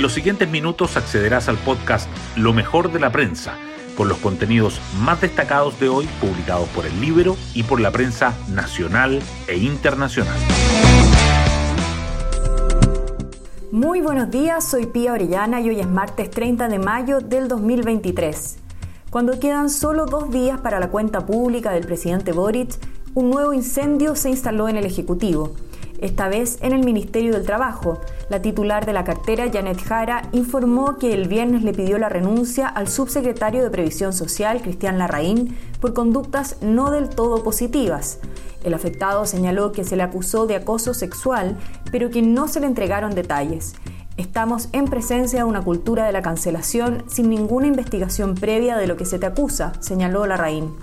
En los siguientes minutos accederás al podcast Lo mejor de la prensa, con los contenidos más destacados de hoy publicados por el libro y por la prensa nacional e internacional. Muy buenos días, soy Pía Orellana y hoy es martes 30 de mayo del 2023. Cuando quedan solo dos días para la cuenta pública del presidente Boric, un nuevo incendio se instaló en el Ejecutivo esta vez en el Ministerio del Trabajo. La titular de la cartera, Janet Jara, informó que el viernes le pidió la renuncia al subsecretario de Previsión Social, Cristian Larraín, por conductas no del todo positivas. El afectado señaló que se le acusó de acoso sexual, pero que no se le entregaron detalles. Estamos en presencia de una cultura de la cancelación sin ninguna investigación previa de lo que se te acusa, señaló Larraín.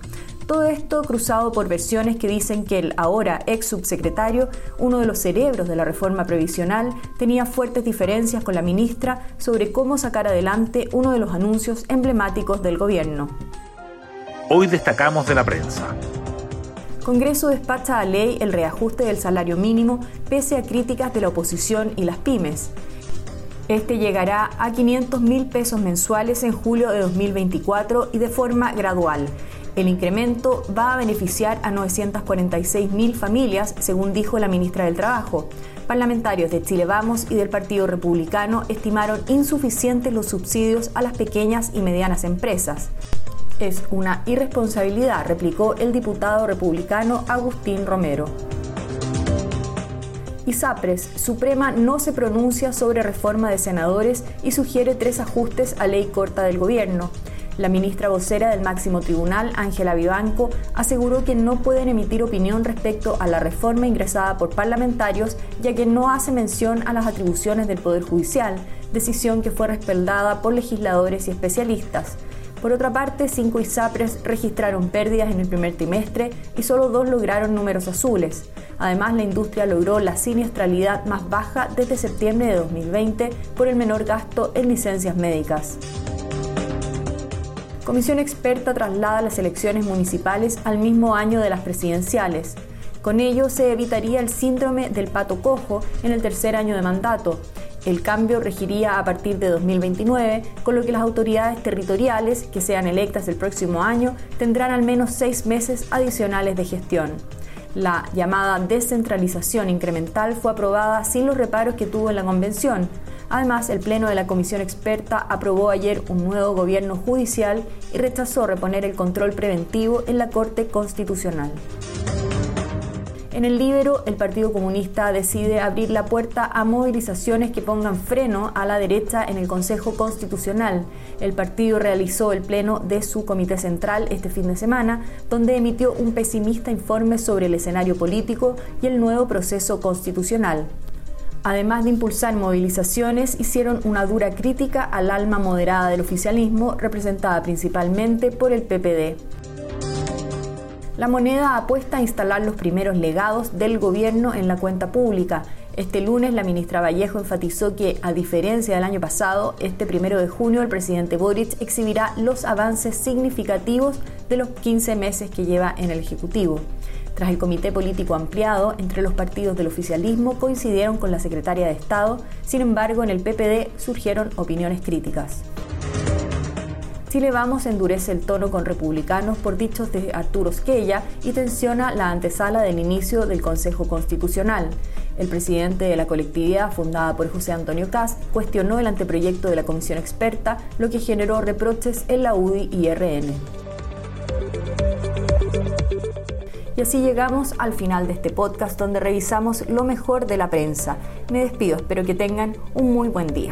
Todo esto cruzado por versiones que dicen que el ahora ex subsecretario, uno de los cerebros de la reforma previsional, tenía fuertes diferencias con la ministra sobre cómo sacar adelante uno de los anuncios emblemáticos del gobierno. Hoy destacamos de la prensa. Congreso despacha a ley el reajuste del salario mínimo pese a críticas de la oposición y las pymes. Este llegará a 500 mil pesos mensuales en julio de 2024 y de forma gradual. El incremento va a beneficiar a 946.000 familias, según dijo la ministra del Trabajo. Parlamentarios de Chile Vamos y del Partido Republicano estimaron insuficientes los subsidios a las pequeñas y medianas empresas. Es una irresponsabilidad, replicó el diputado republicano Agustín Romero. ISAPRES, Suprema no se pronuncia sobre reforma de senadores y sugiere tres ajustes a ley corta del gobierno. La ministra vocera del máximo tribunal, Ángela Vivanco, aseguró que no pueden emitir opinión respecto a la reforma ingresada por parlamentarios, ya que no hace mención a las atribuciones del Poder Judicial, decisión que fue respaldada por legisladores y especialistas. Por otra parte, cinco ISAPRES registraron pérdidas en el primer trimestre y solo dos lograron números azules. Además, la industria logró la siniestralidad más baja desde septiembre de 2020 por el menor gasto en licencias médicas. Comisión experta traslada las elecciones municipales al mismo año de las presidenciales. Con ello se evitaría el síndrome del pato cojo en el tercer año de mandato. El cambio regiría a partir de 2029, con lo que las autoridades territoriales que sean electas el próximo año tendrán al menos seis meses adicionales de gestión. La llamada descentralización incremental fue aprobada sin los reparos que tuvo en la convención, Además, el Pleno de la Comisión Experta aprobó ayer un nuevo gobierno judicial y rechazó reponer el control preventivo en la Corte Constitucional. En el Libero, el Partido Comunista decide abrir la puerta a movilizaciones que pongan freno a la derecha en el Consejo Constitucional. El partido realizó el pleno de su Comité Central este fin de semana, donde emitió un pesimista informe sobre el escenario político y el nuevo proceso constitucional. Además de impulsar movilizaciones, hicieron una dura crítica al alma moderada del oficialismo, representada principalmente por el PPD. La moneda apuesta a instalar los primeros legados del gobierno en la cuenta pública. Este lunes la ministra Vallejo enfatizó que, a diferencia del año pasado, este primero de junio el presidente Boric exhibirá los avances significativos de los 15 meses que lleva en el Ejecutivo. Tras el comité político ampliado, entre los partidos del oficialismo coincidieron con la secretaria de Estado, sin embargo en el PPD surgieron opiniones críticas. Chile Vamos endurece el tono con republicanos por dichos de Arturo Esquella y tensiona la antesala del inicio del Consejo Constitucional. El presidente de la colectividad, fundada por José Antonio Cast, cuestionó el anteproyecto de la comisión experta, lo que generó reproches en la UDI y RN. Y así llegamos al final de este podcast donde revisamos lo mejor de la prensa. Me despido, espero que tengan un muy buen día.